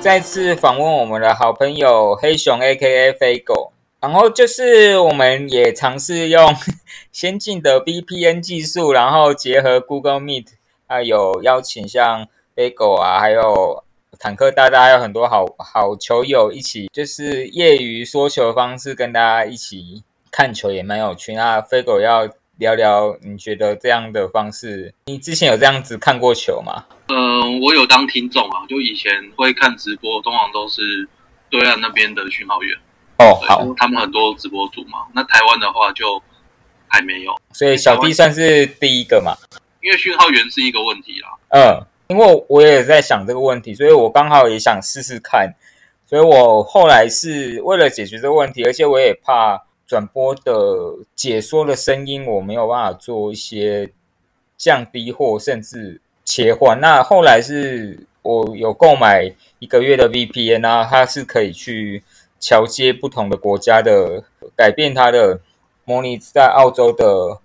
再次访问我们的好朋友黑熊 A.K.A 飞狗，然后就是我们也尝试用 先进的 VPN 技术，然后结合 Google Meet，还有邀请像飞狗啊，还有坦克大大，还有很多好好球友一起，就是业余说球的方式跟大家一起看球，也蛮有趣。那飞狗要聊聊，你觉得这样的方式，你之前有这样子看过球吗？嗯，我有当听众啊，就以前会看直播，通常都是对岸那边的讯号员哦，好，他们很多直播组嘛。那台湾的话就还没有，所以小弟算是第一个嘛。因为讯号员是一个问题啦。嗯，因为我也在想这个问题，所以我刚好也想试试看，所以我后来是为了解决这个问题，而且我也怕转播的解说的声音我没有办法做一些降低或甚至切换。那后来是我有购买一个月的 VPN 啊，它是可以去桥接不同的国家的，改变它的模拟在澳洲的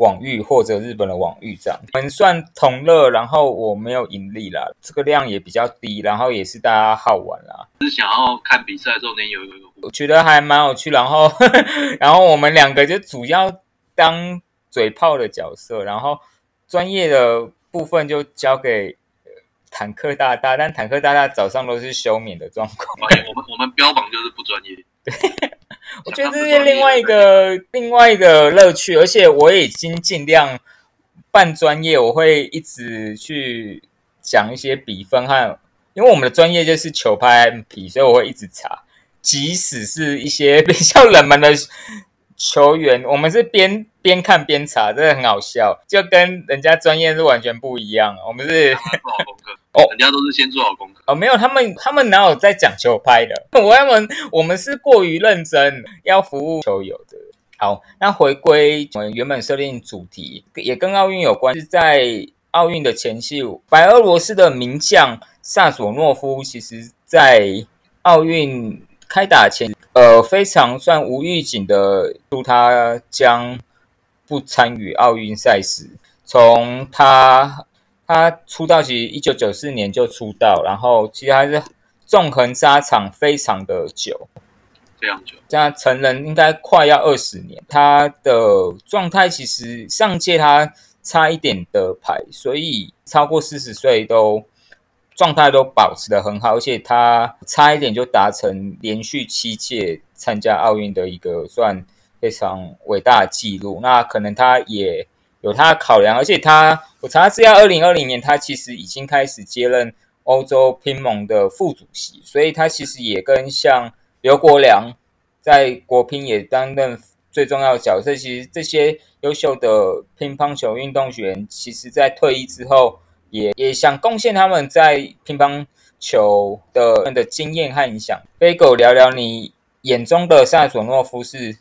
网域或者日本的网域这样。我们算同乐，然后我没有盈利啦，这个量也比较低，然后也是大家好玩啦。是想要看比赛的时候能有一个我觉得还蛮有趣，然后 然后我们两个就主要当嘴炮的角色，然后专业的部分就交给呃坦克大大，但坦克大大早上都是休眠的状况。我们我们标榜就是不专业。我觉得这是 另外一个另外一个乐趣，而且我已经尽量半专业，我会一直去讲一些比分和，因为我们的专业就是球拍 MP，所以我会一直查，即使是一些 比较冷门的球员，我们是边边看边查，真的很好笑，就跟人家专业是完全不一样。我们是做好功课哦人家都是先做好功课。哦，没有，他们他们哪有在讲球拍的？我们我们是过于认真，要服务球友的。好，那回归我们原本设定主题，也跟奥运有关，是在奥运的前夕，白俄罗斯的名将萨索诺夫，其实在奥运开打前，呃，非常算无预警的祝他将不参与奥运赛事。从他他出道其实一九九四年就出道，然后其实还是纵横沙场非常的久，非常久，这样成人应该快要二十年。他的状态其实上届他差一点得牌，所以超过四十岁都状态都保持的很好，而且他差一点就达成连续七届参加奥运的一个算非常伟大的记录。那可能他也有他的考量，而且他我查资料，二零二零年他其实已经开始接任欧洲乒盟的副主席，所以他其实也跟像刘国梁在国乒也担任最重要的角色。其实这些优秀的乒乓球运动员，其实在退役之后也也想贡献他们在乒乓球的的经验和影响。飞狗聊聊你眼中的萨索诺夫是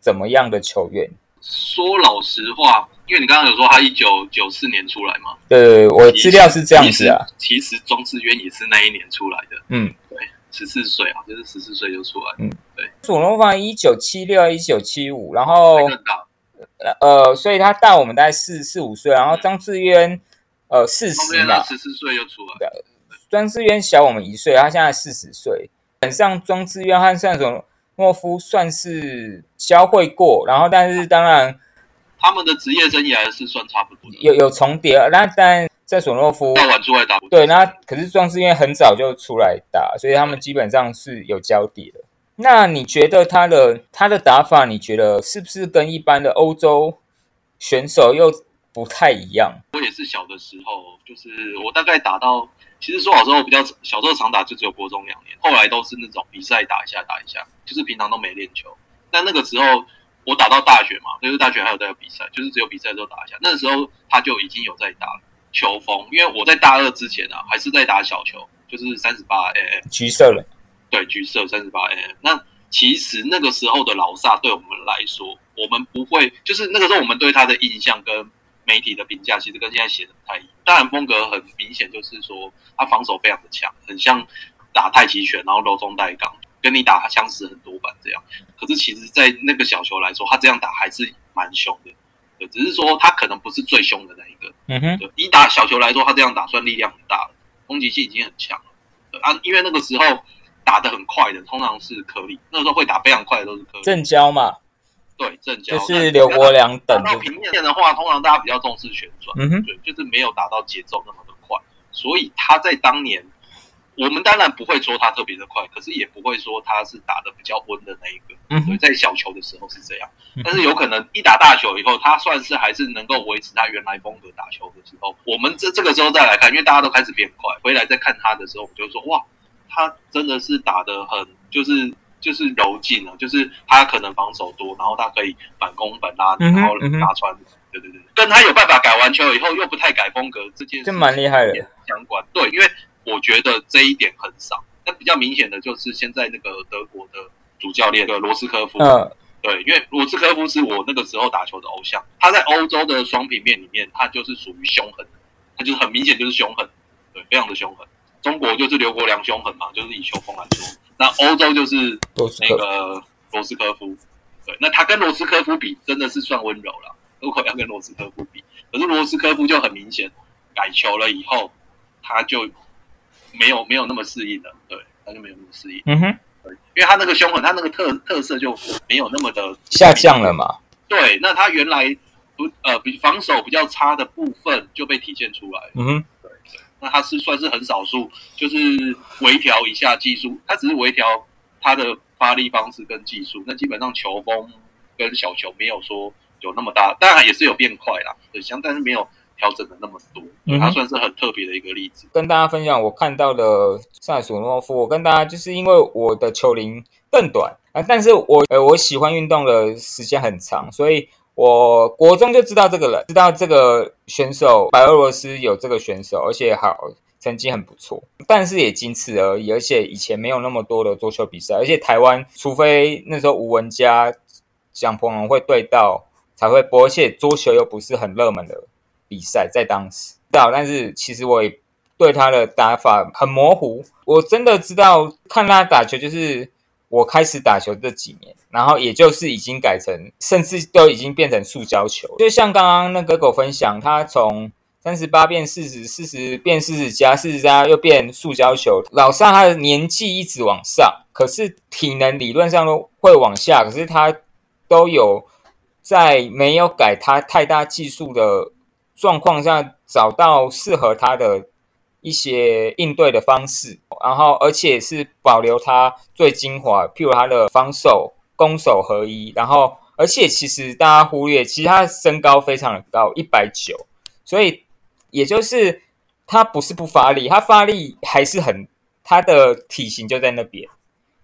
怎么样的球员？说老实话，因为你刚刚有说他一九九四年出来嘛，对，我资料是这样子啊。其实。其实庄智渊也是那一年出来的，嗯，对，十四岁啊，就是十四岁就出来，嗯，对索诺夫一九七六、一九七五，然后。呃，所以他大我们大概四四五岁，然后张志渊呃四后十嘛，十四岁就出来，庄志渊小我们一岁，他现在四十岁。基本上庄志渊和萨索诺夫算是交汇过，然后但是当然他们的职业生涯是算差不多的，有有重叠，那但在索诺夫要晚出来打对，那可是庄志渊很早就出来打，所以他们基本上是有交底的。那你觉得他的他的打法，你觉得是不是跟一般的欧洲选手又不太一样？我也是小的时候，就是我大概打到，其实说老实话，我比较小时候常打就只有国中两年，后来都是那种比赛打一下打一下，就是平常都没练球。但那个时候我打到大学嘛，就是大学还有在有比赛，就是只有比赛的时候打一下。那时候他就已经有在打球风，因为我在大二之前啊，还是在打小球，就是三十八 mm，橘色了，对，橘色三十八 mm。那其实那个时候的老萨对我们来说，我们不会，就是那个时候我们对他的印象跟媒体的评价，其实跟现在写的不太一样。当然风格很明显，就是说他防守非常的强，很像打太极拳，然后柔中带刚，跟你打相似很多版这样。可是其实，在那个小球来说，他这样打还是蛮凶的。对，只是说他可能不是最凶的那一个。嗯哼，对，以打小球来说，他这样打算力量很大了，攻击性已经很强了。对，啊，因为那个时候打的很快的，通常是颗粒，那个时候会打非常快的都是颗粒。正交嘛，对，正交就是刘国梁等到平面的话，通常大家比较重视旋转，嗯哼，对，就是没有打到节奏那么的快，所以他在当年。我们当然不会说他特别的快，可是也不会说他是打的比较温的那一个。嗯对，在小球的时候是这样，但是有可能一打大球以后，他算是还是能够维持他原来风格打球的时候。我们这这个时候再来看，因为大家都开始变快，回来再看他的时候，我们就说哇，他真的是打的很就是就是柔劲啊，就是他可能防守多，然后他可以反攻反拉，然后打穿。对对对，跟他有办法改完球以后又不太改风格这件事这蛮厉害的。相关对，因为我觉得这一点很少。那比较明显的就是现在那个德国的主教练的罗斯科夫，嗯，对，因为罗斯科夫是我那个时候打球的偶像，他在欧洲的双平面里面，他就是属于凶狠的，他就是很明显就是凶狠，对，非常的凶狠。中国就是刘国梁凶狠嘛，就是以球风来说，那欧洲就是那个罗斯科夫，对，那他跟罗斯科夫比，真的是算温柔了。如果要跟罗斯科夫比，可是罗斯科夫就很明显改球了以后，他就没有没有那么适应了，对，他就没有那么适应，嗯哼，对，因为他那个凶狠，他那个特特色就没有那么的下降了嘛。对，那他原来不呃比防守比较差的部分就被体现出来。嗯哼，那他是算是很少数，就是微调一下技术，他只是微调他的发力方式跟技术，那基本上球风跟小球没有说有那么大，当然也是有变快啦，对，像但是没有调整的那么多，对嗯哼他算是很特别的一个例子。跟大家分享我看到的塞索诺夫。我跟大家就是因为我的球龄更短啊，但是我呃我喜欢运动的时间很长，所以我国中就知道这个人，知道这个选手白俄罗斯有这个选手，而且好成绩很不错，但是也仅此而已。而且以前没有那么多的桌球比赛，而且台湾除非那时候吴文佳、蒋鹏龙会对到才会播，而且桌球又不是很热门的比赛，在当时。知道，但是其实我也对他的打法很模糊。我真的知道看他打球，就是我开始打球这几年，然后也就是已经改成，甚至都已经变成塑胶球。就像刚刚那个狗分享，他从三十八变四十，四十变四十加，四十加又变塑胶球。老萨他的年纪一直往上，可是体能理论上都会往下，可是他都有在没有改他太大技术的状况下，找到适合他的一些应对的方式，然后而且是保留他最精华，譬如他的防守、攻守合一，然后而且其实大家忽略，其实他身高非常的高，一百九，所以也就是他不是不发力，他发力还是很，他的体型就在那边，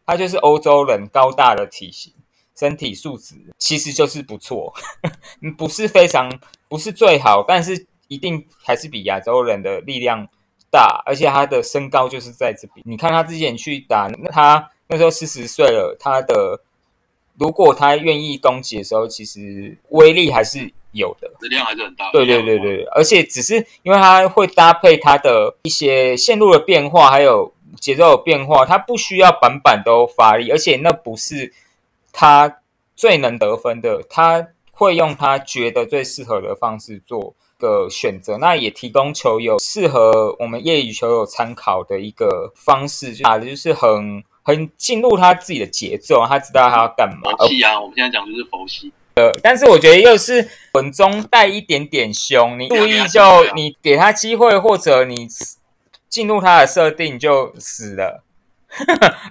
他就是欧洲人高大的体型。身体素质其实就是不错，不是非常不是最好，但是一定还是比亚洲人的力量大，而且他的身高就是在这边。你看他之前去打，那他那时候四十岁了，他的如果他愿意攻击的时候，其实威力还是有的。质量还是很大。对对对对，而且只是因为他会搭配他的一些线路的变化，还有节奏的变化，他不需要板板都发力，而且那不是他最能得分的，他会用他觉得最适合的方式做个选择，那也提供球友适合我们业余球友参考的一个方式，就打的就是很很进入他自己的节奏，他知道他要干嘛，佛系啊，我们现在讲就是佛系。呃但是我觉得又是稳中带一点点凶，你故意就 你给他机会，或者你进入他的设定就死了，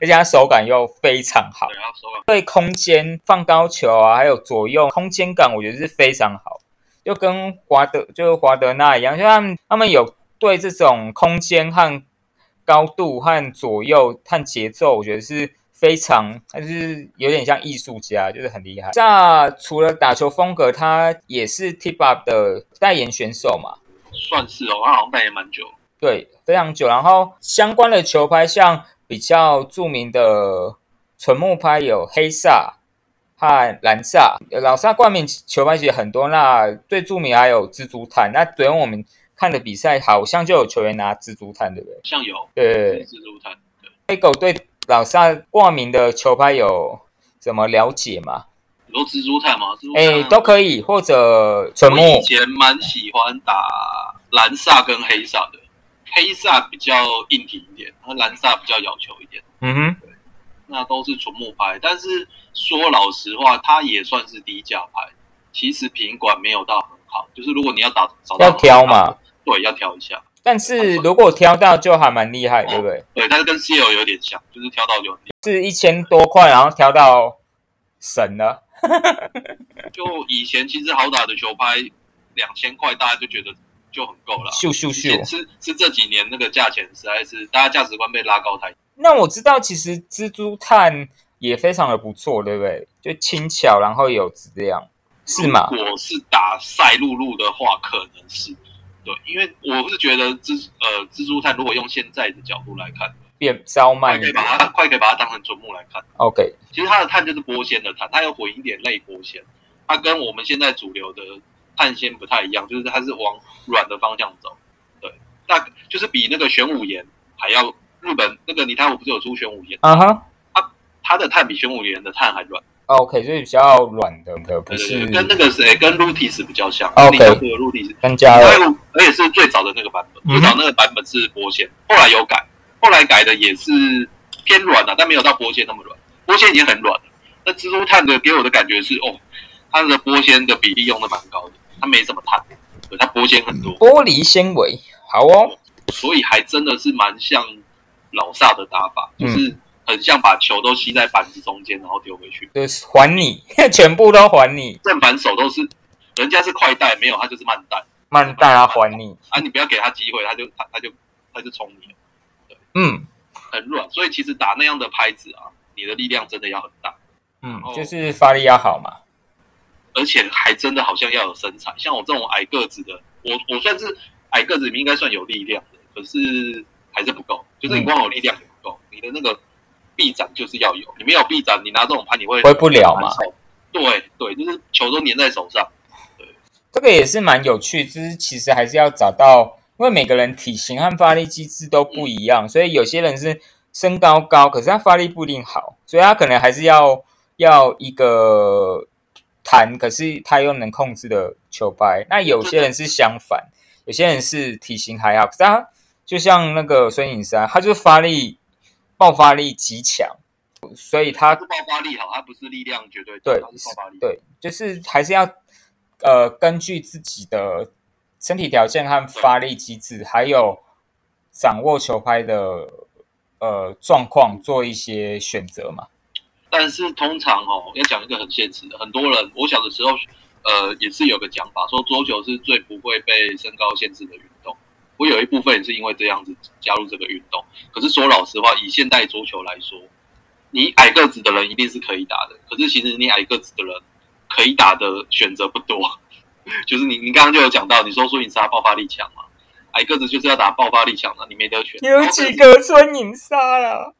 而且他手感又非常好，对空间放高球啊，还有左右空间感，我觉得是非常好，就跟华德就是华德纳一样，就他们他们有对这种空间和高度和左右和节奏，我觉得是。非常，就是有点像艺术家，就是很厉害。那除了打球风格，他也是 Tip Up 的代言选手嘛？算是哦，他好像代言蛮久。对，非常久。然后相关的球拍，像比较著名的纯木拍有黑煞和蓝萨，老萨冠名球拍其实很多。那最著名还有蜘蛛毯。那昨天我们看的比赛，好像就有球员拿蜘蛛毯，对不对？像有，对，蜘蛛炭。对，黑狗对。老萨冠名的球拍有什么了解吗？有蜘蛛炭吗？哎，都可以，或者纯木。以前蛮喜欢打蓝萨跟黑萨的，黑萨比较硬挺一点，然后蓝萨比较要求一点。嗯哼，那都是纯木牌，但是说老实话，它也算是低价牌。其实品管没有到很好，就是如果你要打找到要挑嘛，对，要挑一下。但是如果挑到就还蛮厉害，对不对？对，但是跟 C L 有点像，就是挑到就是一千多块，然后挑到神了。就以前其实好打的球拍两千块，大家就觉得就很够了。咻咻以前咻！是是这几年那个价钱实在是大家价值观被拉高太。那我知道，其实蜘蛛碳也非常的不错，对不对？就轻巧，然后有质量，是吗？如果是打赛璐璐的话，可能是对，因为我是觉得蜘呃蜘蛛碳，如果用现在的角度来看，变稍快可以慢一点。把它快可以把它当成纯木来看。OK，其实它的碳就是玻纤的碳，它有混一点类玻纤，它跟我们现在主流的碳纤不太一样，就是它是往软的方向走。对，那就是比那个玄武岩还要日本那个泥炭，我不是有出玄武岩，啊哈它它的碳比玄武岩的碳还软。，OK，所以比较软的的，不是对，跟那个谁跟 Lutis 比较像 OK 立交的 Lutis，跟加了。而且是最早的那个版本，嗯最早那个版本是玻纤，后来有改，后来改的也是偏软的、但没有到玻纤那么软，玻纤已经很软了。那蜘蛛碳的给我的感觉是，哦，它的玻纤的比例用的蛮高的，它没什么碳，对，它玻纤很多，玻璃纤维，好哦。所以还真的是蛮像老萨的打法，嗯就是很像把球都吸在板子中间，然后丢回去，就是还你，全部都还你，正反手都是，人家是快带，没有他就是慢带慢带啊还你。啊，你不要给他机会，他就他他就他就冲你了。嗯很软，所以其实打那样的拍子啊，你的力量真的要很大，嗯，哦就是发力要好嘛。而且还真的好像要有身材。像我这种矮个子的，我我算是矮个子里面应该算有力量的，可是还是不够，就是你光有力量也不够，你的那个臂展就是要有，你没有臂展，你拿这种拍你会挥不了嘛。对对，就是球都粘在手上。这个也是蛮有趣，就是其实还是要找到，因为每个人体型和发力机制都不一样，所以有些人是身高高，可是他发力不一定好，所以他可能还是要要一个弹，可是他又能控制的球拍。那有些人是相反，有些人是体型还好，可是他就像那个孙颖莎，他就是发力爆发力极强，所以他是爆发力好，他不是力量绝对对爆发力。对，就是还是要呃根据自己的身体条件和发力机制，还有掌握球拍的呃状况做一些选择嘛。但是通常哦，要讲一个很现实的，很多人我小的时候，呃，也是有个讲法，说桌球是最不会被身高限制的运动。我有一部分也是因为这样子加入这个运动。可是说老实话，以现代桌球来说，你矮个子的人一定是可以打的，可是其实你矮个子的人可以打的选择不多。就是你你刚刚就有讲到，你说苏颖莎爆发力强嘛，矮个子就是要打爆发力强的，你没得选。有几个孙颖莎了，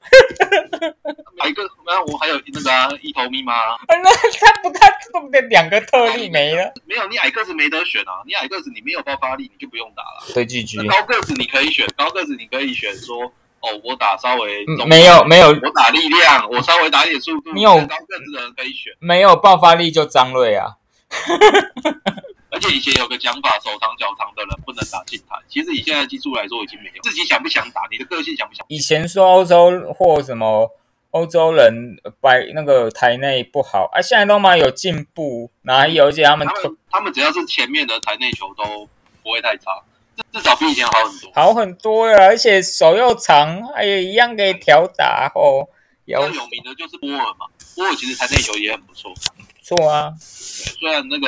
矮个，那我还有那个啊，一头密码那他不他不的两个特例没了。没有，你矮个子没得选啊！你矮个子你没有爆发力，你就不用打了。对句句那高个子你可以选，高个子你可以选说，哦，我打稍微嗯没有没有我打力量，我稍微打一点速度。你有高个子的人可以选，没有爆发力就张瑞啊。而且以前有个讲法，手长脚长的人不能打近台。其实以现在技术来说，已经没有。自己想不想打，你的个性想不想？以前说欧洲或什么欧洲人摆那个台内不好啊，现在都蛮有进步，哪有？而且他们他们只要是前面的台内球都不会太差，至至少比以前好很多。好很多了，而且手又长，还有一样可以调打哦，比较有有名的就是波尔嘛，波尔其实台内球也很不错。错啊。虽然那个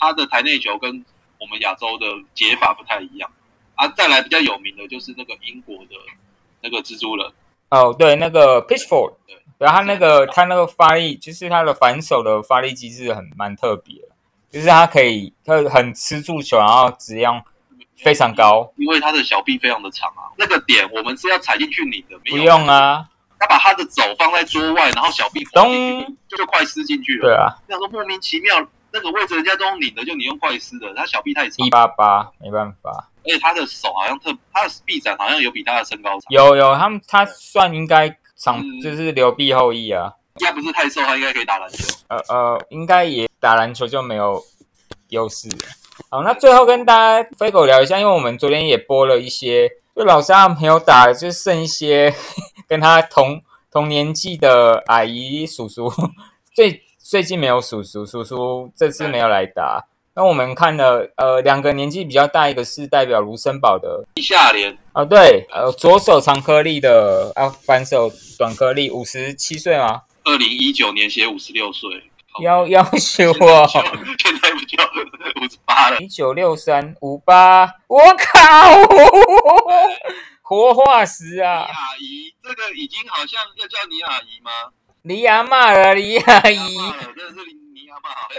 他的台内球跟我们亚洲的解法不太一样。啊。再来比较有名的就是那个英国的那个蜘蛛人，哦，对，那个 Pitchford，对，然后他那个他那个发力，就是他的反手的发力机制很蛮特别的，就是他可以他很吃住球，然后质量非常高。因为他的小臂非常的长啊。那个点我们是要踩进去拧的，没有不用，啊，他把他的肘放在桌外，然后小臂咚，就就快撕进去了。对啊，那时候莫名其妙，那个位置人家都用拧的，就你用快撕的，他小臂太长一，八八没办法。而且他的手好像特，他的臂展好像有比他的身高长。有有，他们他算应该长嗯就是留臂后裔啊，应该不是太瘦，他应该可以打篮球。呃呃，应该也打篮球就没有优势。好，那最后跟大家飞狗聊一下，因为我们昨天也播了一些，就老师他没有打，就剩一些 跟他同同年纪的阿姨叔叔。最最近没有叔叔，叔叔这次没有来打。那我们看了，呃，两个年纪比较大，一个是代表卢森堡的地下联啊，对，呃，左手长颗粒的啊，反手短颗粒，五十七岁吗？二零一九年写五十六岁，要要求我，现在不叫五十八了？一九六三五八，我靠，活化石啊！李阿姨，这个已经好像要叫你阿姨吗？李阿妈了，李阿姨。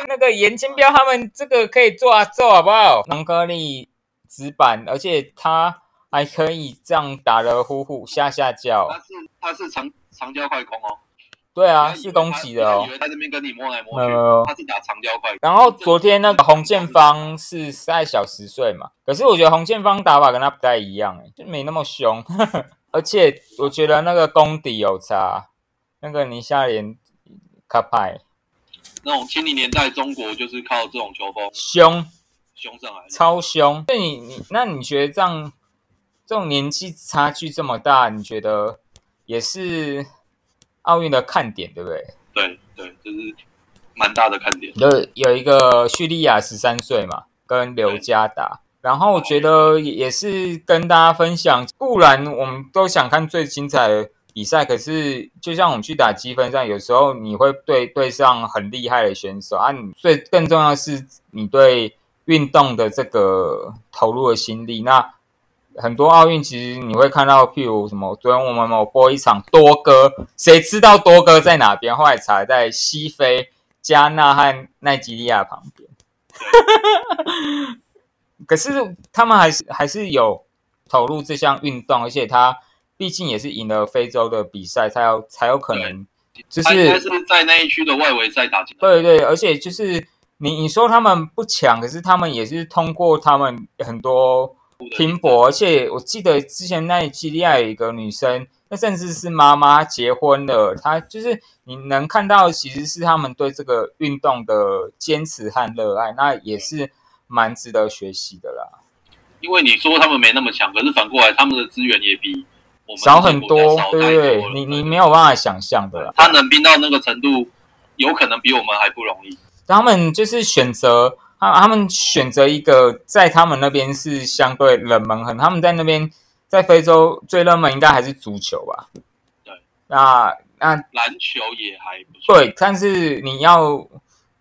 那个严金彪他们这个可以做啊做好不好？长颗粒直板，而且他还可以这样打的呼呼下下叫。他是他是长长焦快攻哦。对啊，是攻击的哦。以为他这边跟你摸来摸去，他是打长焦快。然后昨天那个洪建芳是赛小十岁嘛，可是我觉得洪建芳打法跟他不太一样，哎，就没那么凶，而且我觉得那个功底有差。那个宁夏联卡派，那种七零年代中国就是靠这种球风凶凶上来，超凶。那你你那你觉得这样这种年纪差距这么大，你觉得也是奥运的看点，对不对？对对，就是蛮大的看点。有有一个叙利亚十三岁嘛，跟刘佳达，然后我觉得也是跟大家分享，固然我们都想看最精彩的。比赛可是，就像我们去打积分赛，有时候你会对对上很厉害的选手啊。你最更重要是，你对运动的这个投入的心力。那很多奥运其实你会看到，譬如什么，昨天我们某播一场多哥，谁知道多哥在哪边？后来查在西非加纳和奈及利亚旁边。可是他们还是还是有投入这项运动，而且他。毕竟也是赢了非洲的比赛，才有才有可能，就是是在那一区的外围赛打进。对对，而且就是你你说他们不强，可是他们也是通过他们很多拼搏，而且我记得之前那基利亚有一个女生，那甚至是妈妈结婚了，她就是你能看到其实是他们对这个运动的坚持和热爱，那也是蛮值得学习的啦。因为你说他们没那么强，可是反过来他们的资源也比。少很多，对对，你你没有办法想象的啦。他能拼到那个程度，有可能比我们还不容易。他们就是选择，他他们选择一个在他们那边是相对冷门，很他们在那边在非洲最热门应该还是足球吧？对，那那篮球也还不错。对，但是你要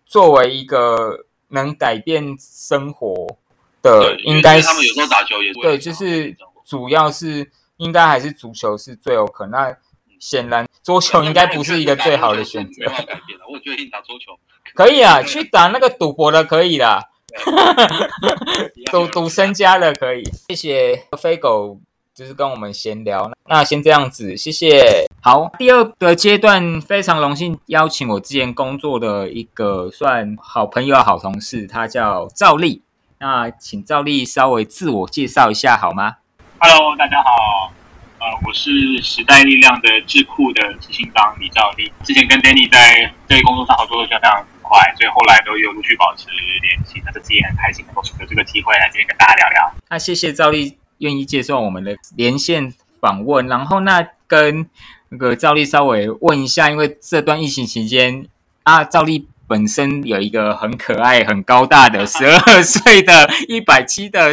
作为一个能改变生活的，应该他们有时候打球也对，就是主要是。应该还是足球是最有可能。那显然 桌球应该不是一个最好的选择。没改变了，我决定打桌球。可以啊，去打那个赌博的可以啦。赌赌身家的可以。谢谢飞狗，就是跟我们闲聊。那先这样子，谢谢。好，第二个阶段非常荣幸邀请我之前工作的一个算好朋友、好同事，他叫赵丽。那请赵丽稍微自我介绍一下好吗？Hello，大家好，呃，我是时代力量的智库的执行长李兆立。之前跟 Danny 在这工作上合作的非常愉快，所以后来都有陆续保持联系。那这次也很开心能够有这个机会来这边跟大家聊聊。那谢谢赵丽愿意接受我们的连线访问。然后那跟那个赵丽稍微问一下，因为这段疫情期间啊，赵丽。本身有一个很可爱、很高大的十二岁的 一百七的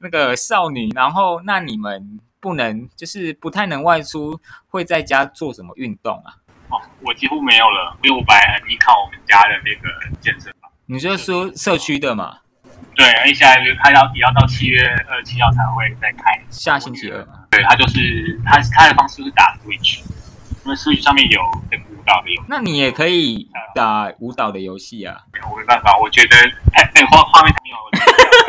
那个少女，然后那你们不能就是不太能外出，会在家做什么运动啊？哦，我几乎没有了，因为我本来很依靠我们家的那个健身房。你就说社区的嘛？对，而且现在他要也要到七月二七号才会再开，下星期二。对，他就是他他的方式是打 Switch，因为 Switch 上面有那个。那你也可以打舞蹈的游戏啊！我没办法，我觉得太那画画面太有。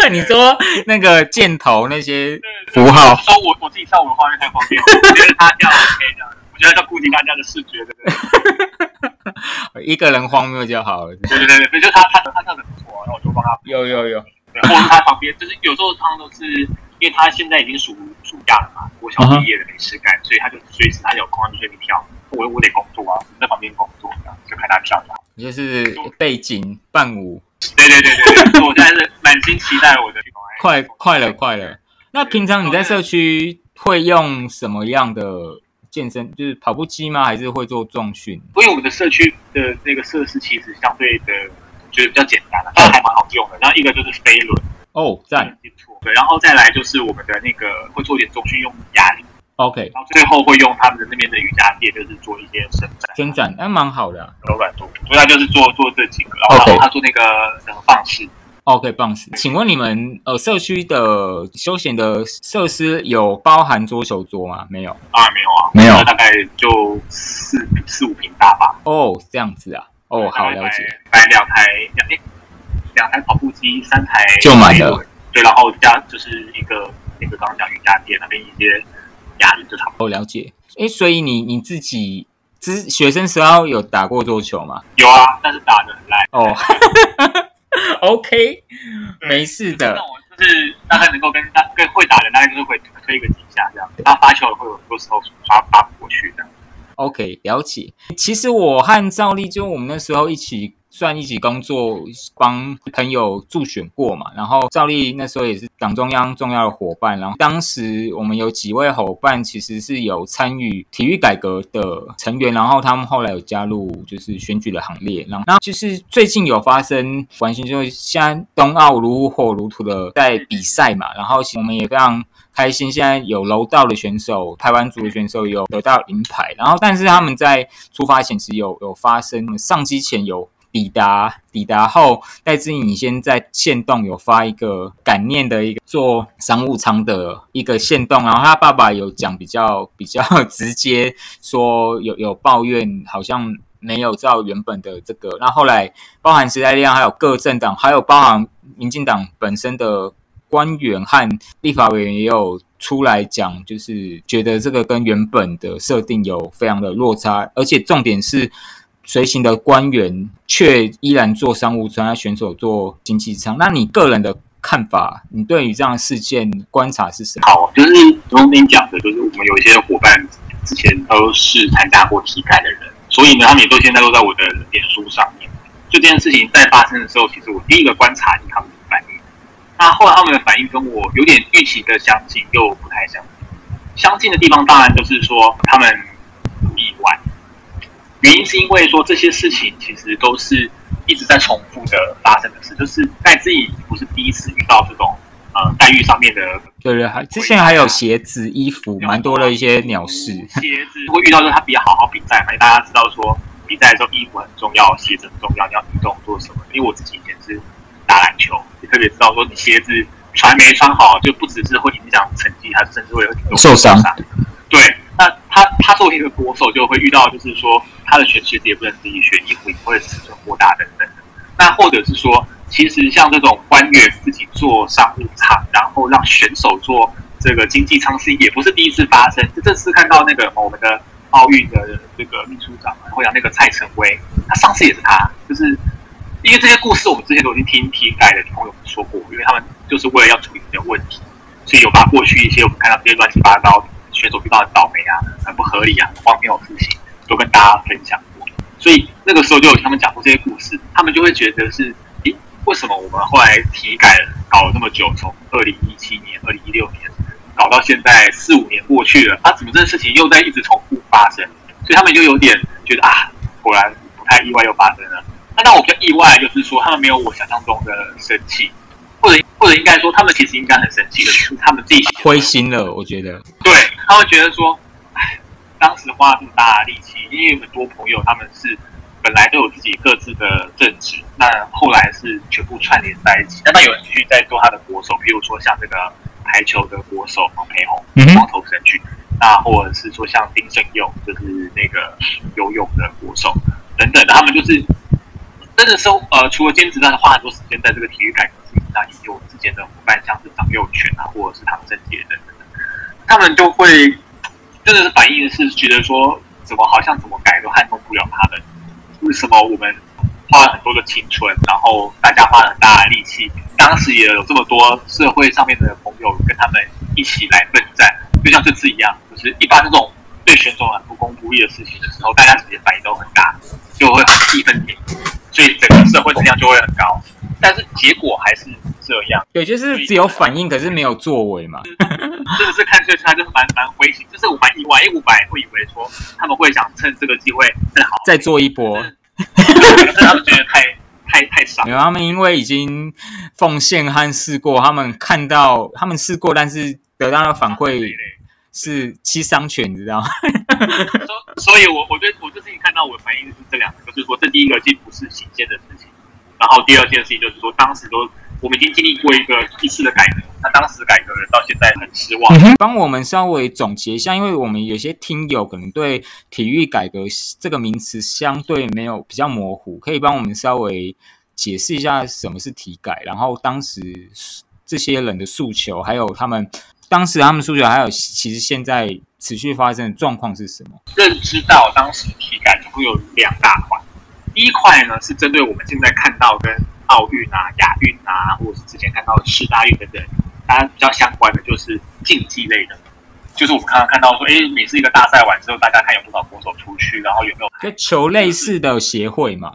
你说那个箭头那些符号，说我我自己跳舞的画面太方便，我觉得他跳 OK 这样，我觉得要顾及大家的视觉的。一个人荒谬就好了。对对对对，就他他他跳的不错，然后我就帮他。有有有，或者他旁边就是有时候他都是，因为他现在已经暑暑假了嘛，我小毕业了没事干，所以他就随时他有空他就随便跳。我我得工作啊，在旁边工作，就看他跳。你就是背景伴舞。对对对对对，我现在是满心期待我的 快快了快了。那平常你在社区会用什么样的健身？就是跑步机吗？还是会做重训？因为我们的社区的那个设施其实相对的，我觉得比较简单了，但还蛮好用的。然后一个就是飞轮，哦，赞没错，对，然后再来就是我们的那个会做点重训用哑铃，，OK，然后最后会用他们的那边的瑜伽垫，就是做一些伸展、伸展，那蛮好的啊、柔软度，所以他就是做做这几个，然后他做那个什么棒式，OK，棒式。请问你们呃社区的休闲的设施有包含桌球桌吗？没有。当然没有啊，没有大概就四四五平大吧。哦，这样子啊。哦，好了解。买两台两诶两台跑步机，三台就满了。对，然后加就是一个那个刚刚讲瑜伽垫那边一些哑铃就差不多。哦，了解。诶，所以你你自己之学生时候有打过桌球吗？有啊，但是打的很烂。哦，OK，没事的。那我就是大概能够跟大跟会打的，大概就是会推个几下这样。他发球会有很多时候发发不过去的。OK，了解。其实我和赵丽就我们那时候一起算一起工作，帮朋友助选过嘛。然后赵丽那时候也是党中央重要的伙伴。然后当时我们有几位伙伴其实是有参与体育改革的成员，然后他们后来有加入就是选举的行列。然后，就是最近有发生关心，就是现在冬奥如火如荼的在比赛嘛。然后我们也非常。开心，现在有楼道的选手、台湾组的选手有得到银牌，然后但是他们在出发前其实有有发生上机前有抵达，抵达后戴志颖先在线动有发一个感念的一个做商务舱的一个线动，然后他爸爸有讲比较比较直接说有有抱怨，好像没有照原本的这个，那后来包含时代力量还有各政党，还有包含民进党本身的。官员和立法委员也有出来讲，就是觉得这个跟原本的设定有非常的落差，而且重点是随行的官员却依然做商务舱，那选手做经济舱。那你个人的看法，你对于这样的事件观察是什么？好，就是刚您讲的，就是我们有一些伙伴之前都是参加过体改的人，所以呢，他们也都现在都在我的脸书上面。就这件事情在发生的时候，其实我第一个观察他们的反应。那后来他们的反应跟我有点预期的相近，又不太相近。相近的地方当然就是说他们，原因是因为说这些事情其实都是一直在重复的发生的事，就是在自己不是第一次遇到这种呃待遇上面的对对，还之前还有鞋子、衣服，蛮多的一些鸟事。鞋子会遇到，就是他比较好好比赛嘛，大家知道说比赛的时候衣服很重要，鞋子很重要，你要运动做什么？因为我自己以前是打篮球，也特别知道说你鞋子穿没穿好，就不只是会影响成绩，还甚至会有受伤。对，那他他作为一个国手，就会遇到就是说他的选鞋子也不能自己选，衣服也会尺寸过大等等。那或者是说，其实像这种官员自己做商务舱，然后让选手做这个经济舱，是也不是第一次发生。就这次看到那个我们的奥运的这个秘书长，然后讲那个蔡成威，他上次也是他，就是因为这些故事我们之前都已经听体改的朋友们说过，因为他们就是为了要处理这些问题，所以有把过去一些我们看到这些乱七八糟选手遇到的倒霉啊、很不合理啊、很荒谬的事情，都跟大家分享过。所以那个时候就有他们讲过这些故事，他们就会觉得是，诶，为什么我们后来体改搞了那么久，从二零一七年、二零一六年搞到现在四五年过去了，啊，怎么这件事情又在一直重复发生？所以他们就有点觉得啊，果然不太意外又发生了。那让我比较意外就是说，他们没有我想象中的生气，或者或者应该说，他们其实应该很生气的，是他们自己灰心了，我觉得。对，他会觉得说，哎，当时花了这么大的力气，因为很多朋友他们是本来都有自己各自的政治，那后来是全部串联在一起。那那有人继续在做他的国手，譬如说像这个排球的国手黄培宏，嗯光头神去，那或者是说像丁胜佑，就是那个游泳的国手等等的，他们就是真的是呃，除了兼职，但是花很多时间在这个体育改革事情上，也有之前的伙伴，像是张佑全啊，或者是唐正杰等等，他们就会真的是反映是觉得说，怎么好像怎么改都撼动不了他们，为什么我们花了很多的青春，然后大家花了很大的力气，当时也有这么多社会上面的朋友跟他们一起来奋战，就像这次一样，就是一般这种对选手很不公不义的事情的时候，大家直接反应都很大，就会气愤填膺，所以整个社会质量就会很高。但是结果还是这样，对，就是只有反应，可是没有作为嘛。真的是看出来就是蛮蛮灰心，就是我蛮意外，因为我本来会以为说他们会想趁这个机会再好再做一波，可 是他们觉得太太太傻没。有，他们因为已经奉献和试过，他们看到他们试过，但是得到的反馈是七伤拳，你知道吗？所所以我我觉得我这事情看到我的反应是这两个，就是说这第一个既不是新鲜的事情，然后第二件事情就是说当时都我们已经经历过一个一次的改革，那当时改革人到现在很失望。帮我们稍微总结一下，因为我们有些听友可能对体育改革这个名词相对没有比较模糊，可以帮我们稍微解释一下什么是体改，然后当时这些人的诉求，还有他们当时他们诉求，还有其实现在持续发生的状况是什么？认知到当时体感总共有两大块，第一块呢是针对我们现在看到跟奥运啊、亚运啊，或者是之前看到的世大运等等，它比较相关的就是竞技类的，就是我们刚刚看到说，哎，每次一个大赛完之后，大家看有多少国手出去，然后有没有就球类似的协会嘛，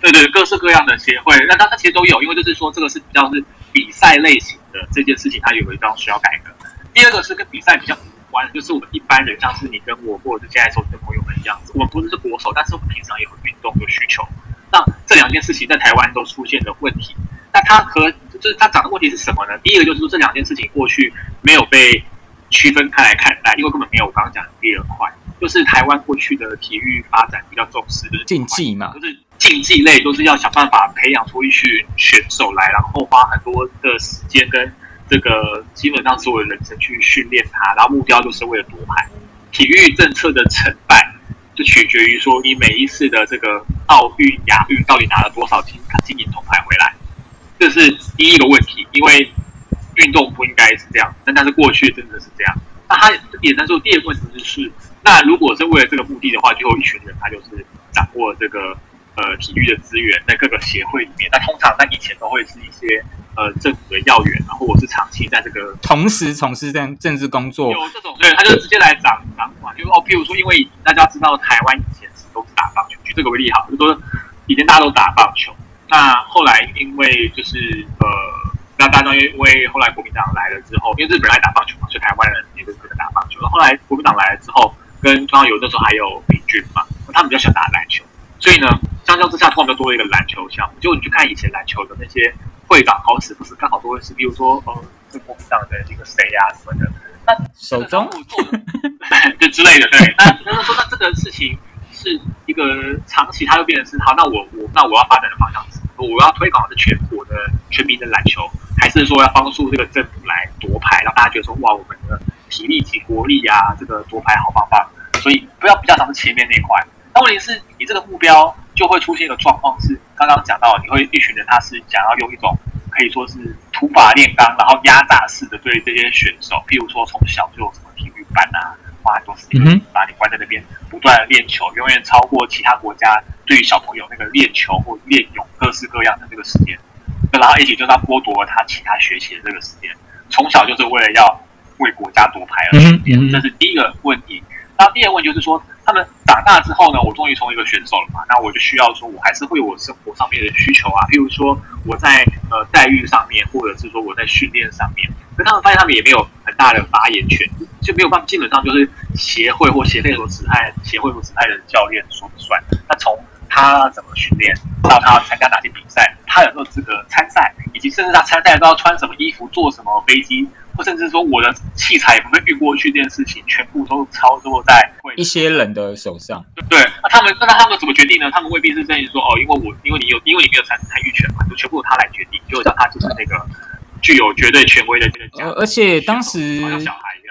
对对，各式各样的协会，那它它其实都有，因为就是说这个是比较是比赛类型的这件事情，它有一张需要改革。第二个是跟比赛比较无关，就是我们一般人，像是你跟我或者是现在收听的朋友们一样，我们不是是国手，但是我们平常也有运动有需求。那这两件事情在台湾都出现了问题，那它和就是它长的问题是什么呢？第一个就是说这两件事情过去没有被区分开来看待，因为根本没有我刚刚讲的第二块，就是台湾过去的体育发展比较重视就是竞技嘛就，是竞技类都是要想办法培养出一群选手来，然后花很多的时间跟这个基本上所有的人生去训练他，然后目标就是为了夺牌。体育政策的成败就取决于说你每一次的这个奥运、亚运到底拿了多少金金银铜牌回来，这是第一个问题，因为运动不应该是这样，但但是过去真的是这样。那他衍生出第二个问题就是，那如果是为了这个目的的话，就有一群人他就是掌握这个呃体育的资源，在各个协会里面。那通常在以前都会是一些呃政府的要员啊，或者是长期在这个同时从事政政治工作，有这种，对，他就直接来掌掌管，就是哦，譬如说，因为大家知道台湾以前是都是打棒球，举这个为例好，就说以前大家都打棒球，那后来因为就是呃，那大家因为后来国民党来了之后，因为日本人爱打棒球嘛，所以台湾人也都可能打棒球。那后来国民党来了之后，跟中央有那时候还有美军嘛，他们比较喜欢打篮球，所以呢，相较之下，突然就多了一个篮球项目。就你去看以前篮球的那些会长，好死不死刚好都会是，比如说呃，这国民党的一个谁呀、什么的，那手中做的，对 之类的，对。那那说那这个事情是一个长期，它就变成是好，那我我那我要发展的方向是，我要推广的是全国的全民的篮球，还是说要帮助这个政府来夺牌，让大家觉得说哇，我们的体力及国力啊，这个夺牌好棒棒。所以不要比较常是前面那一块。那问题是你这个目标就会出现一个状况是，刚刚讲到，你会一群人他是想要用一种可以说是土法炼钢，然后压榨式的对这些选手，譬如说从小就有什么体育班啊，花很多时间把你关在那边，不断的练球，永远超过其他国家对于小朋友那个练球或练泳各式各样的这个时间，然后一起就是要剥夺了他其他学习的这个时间，从小就是为了要为国家夺牌而训练，这是第一个问题。那第二个问题就是说，他们长大之后呢，我终于成为一个选手了嘛，那我就需要说，我还是会有我生活上面的需求啊，譬如说我在呃待遇上面，或者是说我在训练上面，可他们发现他们也没有很大的发言权，就没有办法，基本上就是协会或协会所指派协会所指派的教练说了算。那从他怎么训练，到他参加哪些比赛，他有没有资格参赛，以及甚至他参赛都要穿什么衣服，坐什么飞机，或甚至说我的器材有没有运过去这件事情，全部都操作在会一些人的手上。对，那他们那他们怎么决定呢？他们未必是这样说哦，因为我因为你有因为你没有参参与权嘛，就全部由他来决定，就让他就是那个具有绝对权威的这个而奖。而且当时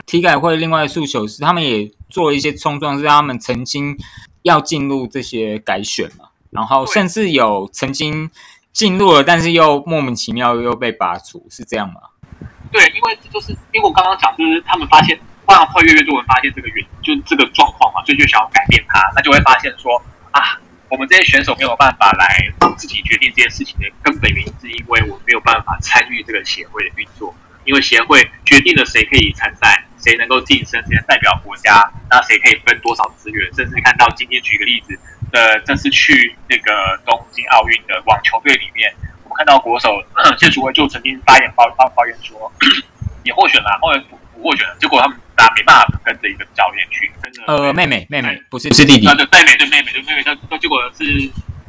体改会另外的诉求是，他们也做了一些冲撞，是他们曾经要进入这些改选嘛，然后甚至有曾经进入了，但是又莫名其妙又被拔除，是这样吗？对，因为这就是因为我刚刚讲，就是他们发现，当然会越越多人发现这个原就是这个状况嘛，所以就想要改变它，那就会发现说啊，我们这些选手没有办法来自己决定这件事情的根本原因，是因为我没有办法参与这个协会的运作，因为协会决定了谁可以参赛，谁能够晋升，谁能代表国家，那谁可以分多少资源，甚至看到今天举个例子，呃，这次去那个东京奥运的网球队里面。们看到国手谢淑薇就曾经发言抱抱抱怨说，也获选了，后来不不获选了，结果他们大家没办法跟着一个教练去，跟着呃，妹妹妹妹不是不是弟弟。对，对妹妹对妹妹对妹妹，那那结果是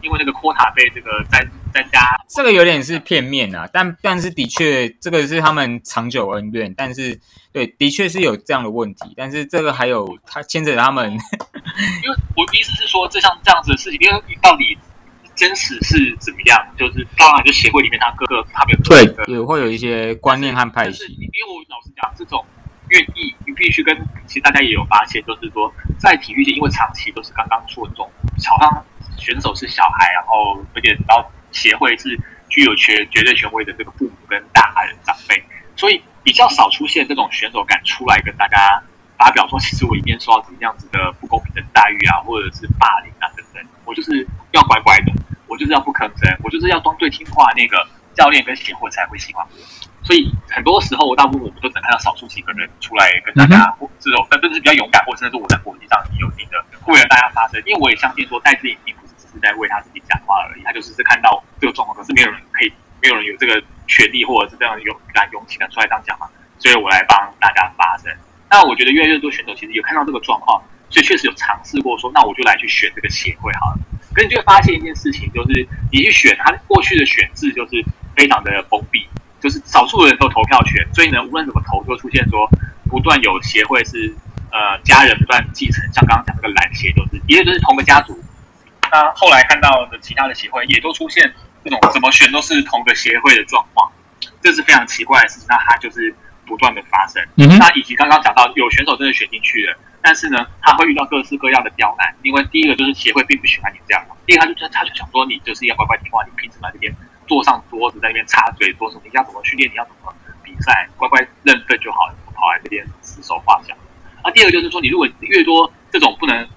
因为那个 quota 被这个在增加，这个有点是片面啊，但但是的确这个是他们长久恩怨，但是对，的确是有这样的问题，但是这个还有他牵着他们，因为我的意思是说，这像这样子的事情，因为到底真实是怎么样，就是当然就协会里面他各个他们有对也会有一些观念和派但是系。因为我老实讲，这种愿意，你必须跟，其实大家也有发现，就是说在体育界，因为长期都是刚刚出的这种，好像选手是小孩，然后而且然后协会是具有权绝对权威的这个父母跟大人长辈，所以比较少出现这种选手敢出来跟大家发表说，其实我里面受到怎么样子的不公平的待遇啊，或者是霸凌啊等等，我就是要乖乖的，我就是要不吭声，我就是要装最听话，那个教练跟协会才会喜欢我。所以很多时候，大部分我们都只能看到少数几个人出来跟大家，或这种，但这是比较勇敢，或甚至是我在国际上也有一定的为了大家发声。因为我也相信说，戴志颖并不是只是在为他自己讲话而已，他就是是看到这个状况，可是没有人可以，没有人有这个权利或者是这样勇敢勇气敢出来这样讲嘛，所以我来帮大家发声。那我觉得越来越多选手其实有看到这个状况，所以确实有尝试过说，那我就来去选这个协会好了。可是你就会发现一件事情，就是你去选他过去的选制就是非常的封闭，就是少数人都投票权，所以呢，无论怎么投，就会出现说不断有协会是呃家人不断继承，像刚刚讲那个篮协就是，一个就是同个家族。那后来看到的其他的协会也都出现这种怎么选都是同个协会的状况，这是非常奇怪的事情。那它就是不断的发生。嗯那以及刚刚讲到有选手真的选进去了，但是呢，他会遇到各式各样的刁难，因为第一个就是协会并不喜欢你这样，第二他就他就想说你就是要乖乖听话，你凭什么这边坐上桌子在那边插嘴说什么？你要怎么训练？你要怎么比赛？乖乖认份就好，跑来这边指手画脚？啊，第二个就是说，你如果越多这种不能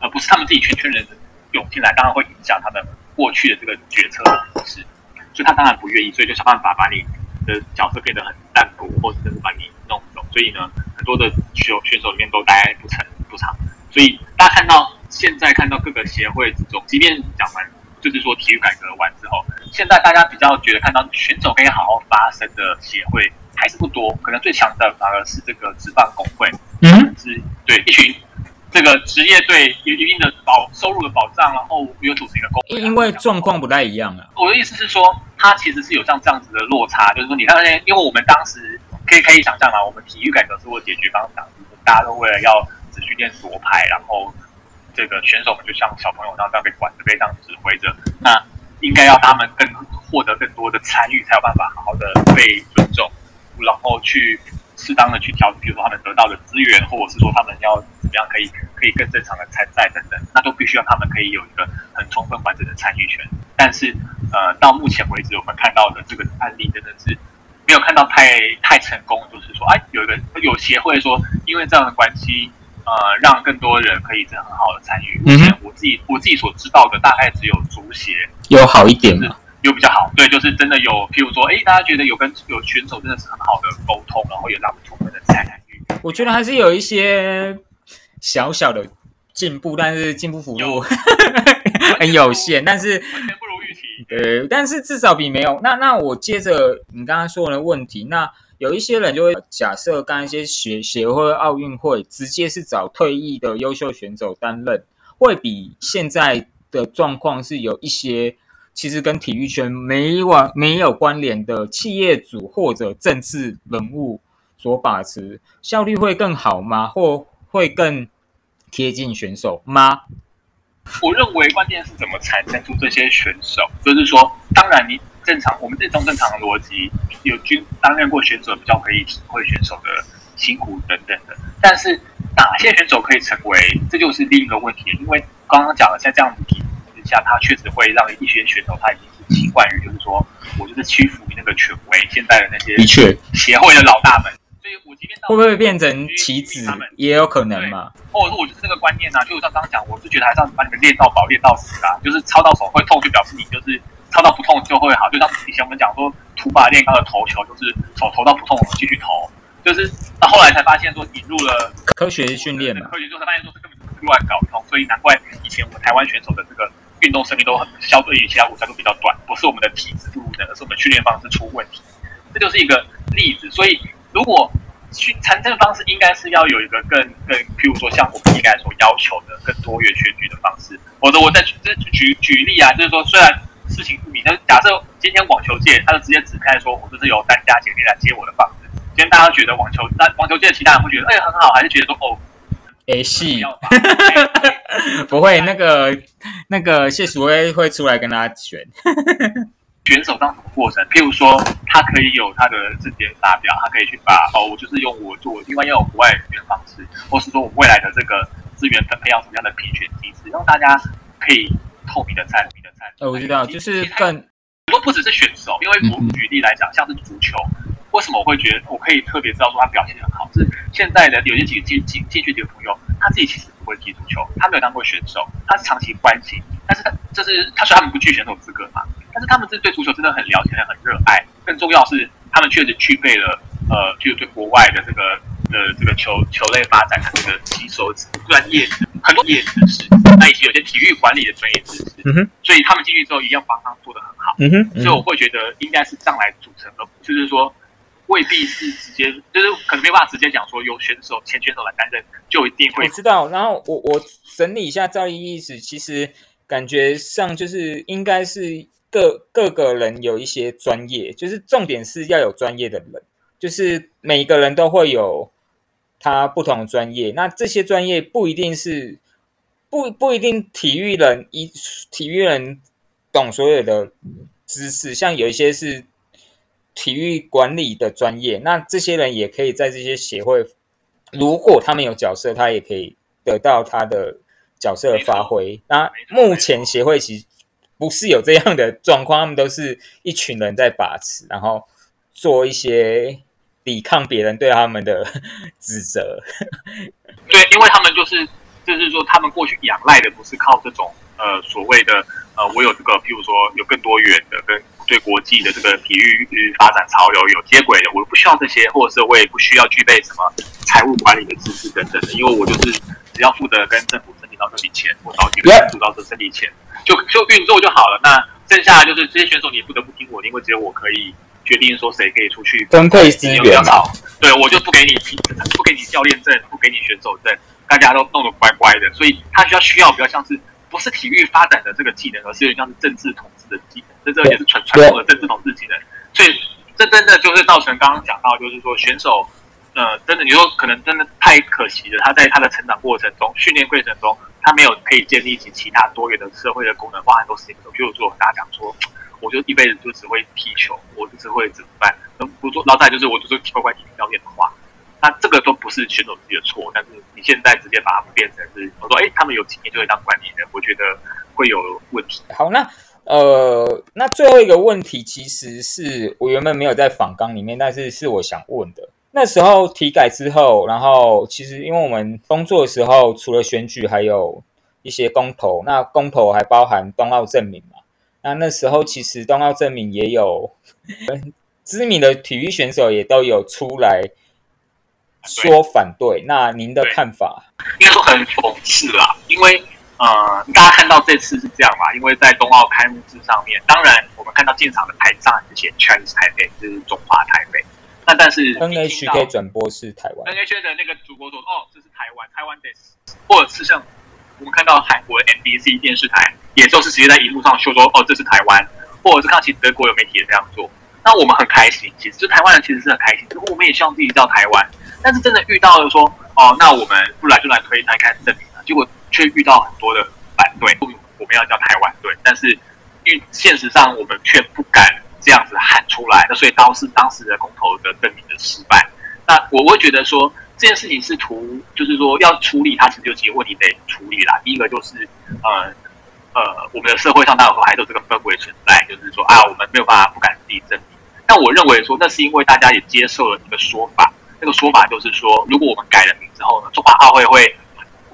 呃不是他们自己圈圈人涌进来，当然会影响他们过去的这个决策模式，所以他当然不愿意，所以就想办法把你的角色变得很淡薄，或者是把你弄走。所以呢，很多的选选手里面都待不成不长。所以大家看到现在看到各个协会之中，即便讲完就是说体育改革完之后，现在大家比较觉得看到选手可以好好发声的协会还是不多，可能最强的反而是这个职棒工会，嗯，是对一群这个职业队有一定的保收入的保障，然后有组成一个工会，因为状况不太一样啊。我的意思是说，它其实是有像这样子的落差，就是说，你看那，因为我们当时可以可以想象嘛，我们体育改革是我解决刚刚讲的，就是大家都为了要只训练夺牌，然后这个选手们就像小朋友那样被管着，被这样指挥着，那应该要他们更获得更多的参与，才有办法好好的被尊重，然后去适当的去调整，比如说他们得到的资源，或者是说他们要怎么样可以可以更正常的参赛等等，那都必须要他们可以有一个很充分完整的参与权。但是呃，到目前为止，我们看到的这个案例真的是没有看到太太成功，就是说，哎，有一个有协会说，因为这样的关系，呃，让更多人可以真的很好的参与。目前我自己我自己所知道的，大概只有足协有好一点是嘛？有比较好，对，就是真的有，譬如说，哎，大家觉得有跟有选手真的是很好的沟通，然后也让他们充分的参与。我觉得还是有一些小小的进步，但是进步幅度 很有限。但是呃，但是至少比没有。那那我接着你刚刚说的问题，那有一些人就会假设，刚刚一些协协会、奥运会直接是找退役的优秀选手担任，会比现在的状况是有一些其实跟体育圈没完没有关联的企业主或者政治人物所把持，效率会更好吗？或会更贴近选手吗？我认为关键是怎么产生出这些选手，就是说，当然你正常，我们这种正常的逻辑，有军担任过选手比较可以体会选手的辛苦等等的。但是哪些选手可以成为，这就是另一个问题。因为刚刚讲了，在这样子体制之下，他确实会让一些选手他已经是习惯于，就是说我就是屈服于那个权威，现在的那些的确，协会的老大们。所以我即便到会不会变成棋子？也有可能嘛。或者说我就是这个观念呐、啊，就像刚刚讲，我是觉得还是要把你们练到饱，练到死啊，就是操到手会痛，就表示你就是操到不痛就会好。就像以前我们讲说，土法练钢的投球，就是手投到不痛我们继续投，就是到后来才发现说引入了科学训练嘛，科学，就才发现说这根本就是乱搞一通，所以难怪以前我们台湾选手的这个运动生命都很相对于其他国家都比较短，不是我们的体质不如人，而是我们训练方式出问题。这就是一个例子。所以，如果去参政方式应该是要有一个更更，譬如说像我们应该所要求的更多元选举的方式。或者我再举举举例啊，就是说虽然事情不明，但是假设今天网球界他就直接指派说，我就是由单家姐妹来接我的房子。今天大家觉得网球，那网球界的其他人会觉得哎很好，还是觉得说哦，哎是，不会那个那个谢淑薇会出来跟他选。选手当什么过程？譬如说，他可以有他的证件发表，他可以去把哦，我就是用我做，另外要有国外的方式，或是说我未来的这个资源分配要什么样的评选机制，让大家可以透明的参与的参与。呃，我知道，就是更多不只是选手，因为我举例来讲，像是足球，为什么我会觉得我可以特别知道说他表现很好？是现在的有些几个进进进去的朋友，他自己其实不会踢足球，他没有当过选手，他是长期关心，但是他就是他说他们不具选手资格嘛。但是他们是对足球真的很了解、很热爱。更重要是，他们确实具备了呃，就是对国外的这个呃这个球球类发展的这个吸收专业很多业知识，那以及有些体育管理的专业知识。嗯哼。所以他们进去之后，一样帮他做的很好。嗯哼。所以我会觉得应该是上来组成的，就是说未必是直接，就是可能没办法直接讲说由选手前选手来担任，就一定会。我知道。然后我我整理一下赵毅意思，其实感觉上就是应该是。各各个人有一些专业，就是重点是要有专业的人，就是每个人都会有他不同的专业。那这些专业不一定是不不一定体育人一体育人懂所有的知识，像有一些是体育管理的专业，那这些人也可以在这些协会，如果他们有角色，他也可以得到他的角色的发挥。那目前协会其实。不是有这样的状况，他们都是一群人在把持，然后做一些抵抗别人对他们的指责。对，因为他们就是就是说，他们过去仰赖的不是靠这种呃所谓的呃，我有这个，譬如说有更多元的跟对国际的这个体育发展潮流有接轨的，我不需要这些，或者是我也不需要具备什么财务管理的知识等等的，因为我就是只要负责跟政府申请到这笔钱，我找几个人主到这申请钱。就就运作就好了。那剩下就是这些选手，你不得不听我的，因为只有我可以决定说谁可以出去分配资源。对，我就不给你不给你教练证，不给你选手证，大家都弄得乖乖的。所以他需要需要比较像是不是体育发展的这个技能，而是像是政治统治的技能。这这也是传传统的政治统治技能。所以这真的就是造成刚刚讲到，就是说选手呃，真的你说可能真的太可惜了。他在他的成长过程中、训练过程中。他没有可以建立起其他多元的社会的功能，花很多时间。比如说，大家讲说，我就一辈子就只会踢球，我就只会怎么办？能不做，然后再就是我就是乖乖听教练的话，那这个都不是选手自己的错。但是你现在直接把他们变成是，我说，哎，他们有经验就会当管理人，我觉得会有问题。好，那呃，那最后一个问题，其实是我原本没有在访纲里面，但是是我想问的。那时候体改之后，然后其实因为我们工作的时候，除了选举，还有一些公投。那公投还包含冬奥证明嘛？那那时候其实冬奥证明也有 知名的体育选手也都有出来说反对。那您的看法？应该说很讽刺啦，因为呃，大家看到这次是这样嘛？因为在冬奥开幕式上面，当然我们看到进场的台上是写 Chinese 台北，就是中华台北。那但是 NHK 转播是台湾，NHK 的那个主播说：“哦，这是台湾，台湾 this。”或者是像我们看到韩国 NBC 电视台，也就是直接在荧幕上秀说：“哦，这是台湾。”或者是看其实德国有媒体也这样做。那我们很开心，其实就台湾人其实是很开心，我们也希望自己叫台湾。但是真的遇到了说：“哦，那我们不来就来推台开始证明了。”结果却遇到很多的反对，我们要叫台湾对，但是遇现实上我们却不敢。这样子喊出来，那所以当时当时的公投的证明的失败。那我会觉得说这件事情是图，就是说要处理它，其实有几个问题得处理啦。第一个就是呃呃，我们的社会上大部分还是有这个氛围存在，就是说啊，我们没有办法不敢自己证明。但我认为说，那是因为大家也接受了一个说法，那个说法就是说，如果我们改了名之后呢，中华奥会会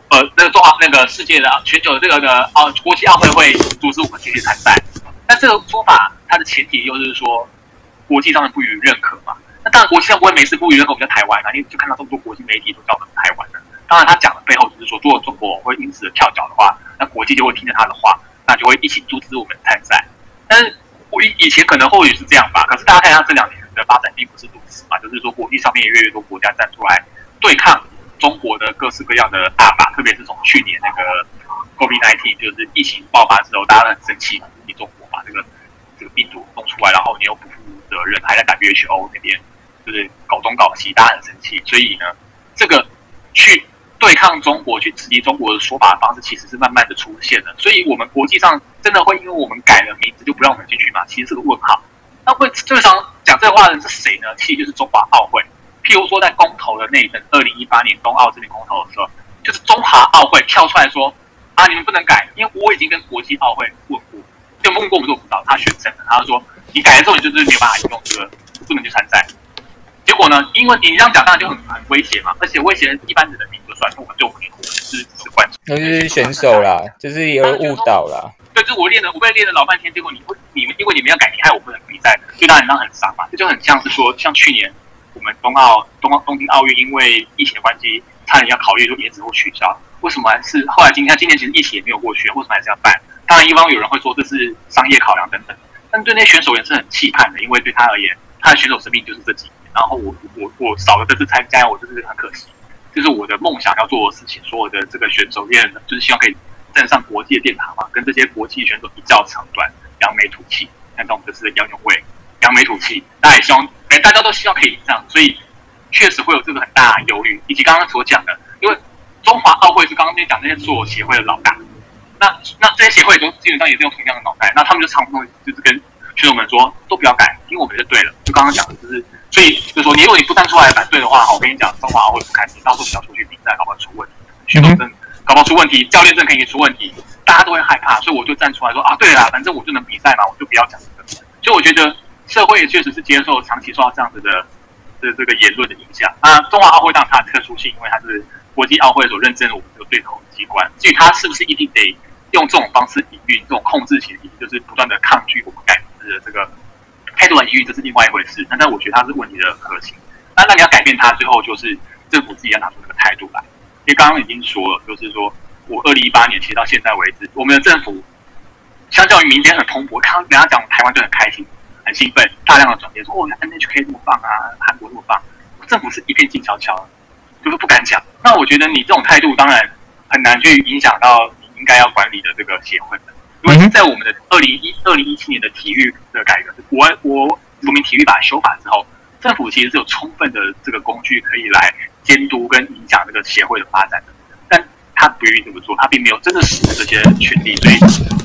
呃，那个中华那个世界的全球的这个的啊国际奥会会阻止我们继续参赛。那这个说法。它的前提又是说，国际上的不予认可嘛？那当然，国际上不会没事不予认可我们台湾啊，因为就看到这么多国际媒体都叫我们台湾的。当然，他讲的背后就是说，如果中国会因此跳脚的话，那国际就会听着他的话，那就会一起阻止我们参赛。但是，我以以前可能或许是这样吧，可是大家看一下这两年的发展并不是如此嘛，就是说国际上面也越来越多国家站出来对抗中国的各式各样的大法，特别是从去年那个 COVID-19 就是疫情爆发之后，大家都很生气，你中国把这个这个病毒弄出来，然后你又不负责任，还在 WHO 那边就是搞东搞西，大家很生气，所以呢，这个去。对抗中国、去质疑中国的说法的方式，其实是慢慢的出现了。所以，我们国际上真的会因为我们改了名字就不让我们进去吗？其实是个问号。那会最常讲这话的人是谁呢？其实就是中华奥会。譬如说，在公投的那一阵，二零一八年冬奥这边公投的时候，就是中华奥会跳出来说：“啊，你们不能改，因为我已经跟国际奥会问过，就问过我们做辅导，他选成了，他说你改了之后，你就是没有办法用这个，不能去参赛。结果呢，因为你这样讲，当然就很很威胁嘛，而且威胁一般人的命。”我们就我们是是观众，那是选手啦，就是有误导啦。对，就是我练了，我被练了老半天，结果你不，你们因为你们要改，你害我不能比赛，就当然让很伤嘛。这就很像是说，像去年我们冬奥、冬奥、东京奥运，因为疫情的关系，差点要考虑就延迟或取消。为什么还是后来今天今年其实疫情也没有过去，为什么还是要办？当然，一方有人会说这是商业考量等等，但对那些选手也是很期盼的，因为对他而言，他的选手生命就是这几年。然后我我我少了这次参加，我就是很可惜。就是我的梦想要做的事情，所有的这个选手练，就是希望可以站上国际的殿堂嘛，跟这些国际选手一较长短，扬眉吐气。看到我们这次的杨永卫，扬眉吐气，大家也希望，哎，大家都希望可以这样，所以确实会有这个很大的忧虑，以及刚刚所讲的，因为中华奥会是刚刚那讲那些所有协会的老大，那那这些协会都基本上也是用同样的脑袋，那他们就常常就是跟选手们说，都不要改，因为我们就对了，就刚刚讲的就是。所以就说，你如果你不站出来反对的话，我跟你讲，中华奥会不开心，到时候你要出去比赛，搞不好出问题，选手证搞不好出问题，教练证可以出问题，大家都会害怕，所以我就站出来说啊，对啦，反正我就能比赛嘛，我就不要讲这个。所以我觉得社会确实是接受长期受到这样子的这这个言论的影响。啊，中华奥会当然它的特殊性，因为它是国际奥会所认证的我们这个对口机关，至于它是不是一定得用这种方式营运，这种控制型，就是不断的抗拒我们改制的这个。态度很抑郁，这是另外一回事。那但我觉得它是问题的核心。那那你要改变它，最后就是政府自己要拿出那个态度来。因为刚刚已经说了，就是说我二零一八年其实到现在为止，我们的政府相较于民间很蓬勃，刚刚人家讲台湾就很开心、很兴奋，大量的转变说哦，NHK 这么棒啊，韩国这么棒，政府是一片静悄悄，就是不敢讲。那我觉得你这种态度当然很难去影响到你应该要管理的这个协会。因为在我们的二零一二零一七年的体育的改革，国国国民体育法修法之后，政府其实是有充分的这个工具可以来监督跟影响这个协会的发展的，但他不愿意这么做，他并没有真的使用这些权利，所以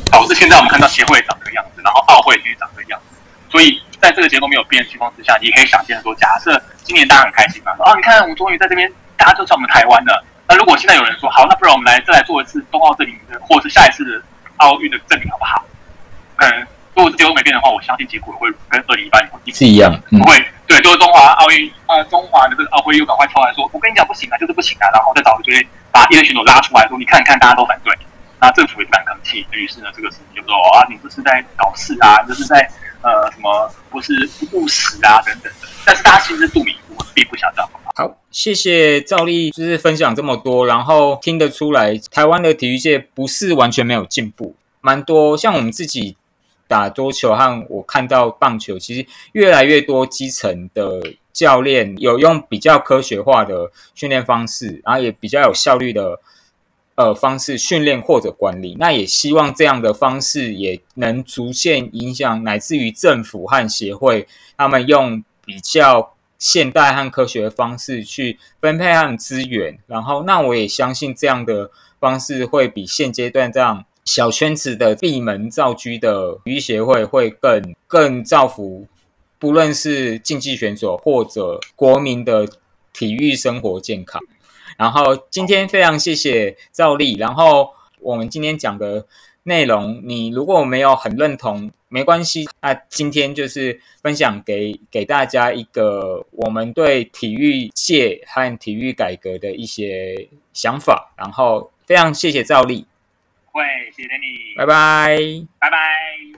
导致现在我们看到协会长这个样子，然后奥会也长这个样子。所以在这个结构没有变的情况之下，你可以想见说，假设今年大家很开心嘛，啊，你看我们终于在这边，大家就在我们台湾了。那如果现在有人说，好，那不然我们来再来做一次冬奥这里的，或者是下一次的。奥运的证明好不好？嗯，如果结果没变的话，我相信结果会跟二零一八年是一样，不会。对，就是中华奥运，呃，中华的这个奥会又赶快出来说，我跟你讲不行啊，就是不行啊，然后再找一堆把一些选手拉出来说，你看看大家都反对，那政府也不敢吭气。于是呢，这个事情就说啊，你不是在搞事啊，就是在呃什么不是不务实啊等等的。但是大家心知肚明，我并不想这样。谢谢赵丽，就是分享这么多，然后听得出来，台湾的体育界不是完全没有进步，蛮多。像我们自己打桌球和我看到棒球，其实越来越多基层的教练有用比较科学化的训练方式，然后也比较有效率的呃方式训练或者管理。那也希望这样的方式也能逐渐影响，乃至于政府和协会，他们用比较。现代和科学的方式去分配他们资源，然后那我也相信这样的方式会比现阶段这样小圈子的闭门造车的体育协会会更更造福，不论是竞技选手或者国民的体育生活健康。然后今天非常谢谢赵丽，然后我们今天讲的。内容你如果没有很认同，没关系。那今天就是分享给给大家一个我们对体育界和体育改革的一些想法。然后非常谢谢赵丽，会谢谢你，拜拜，拜拜。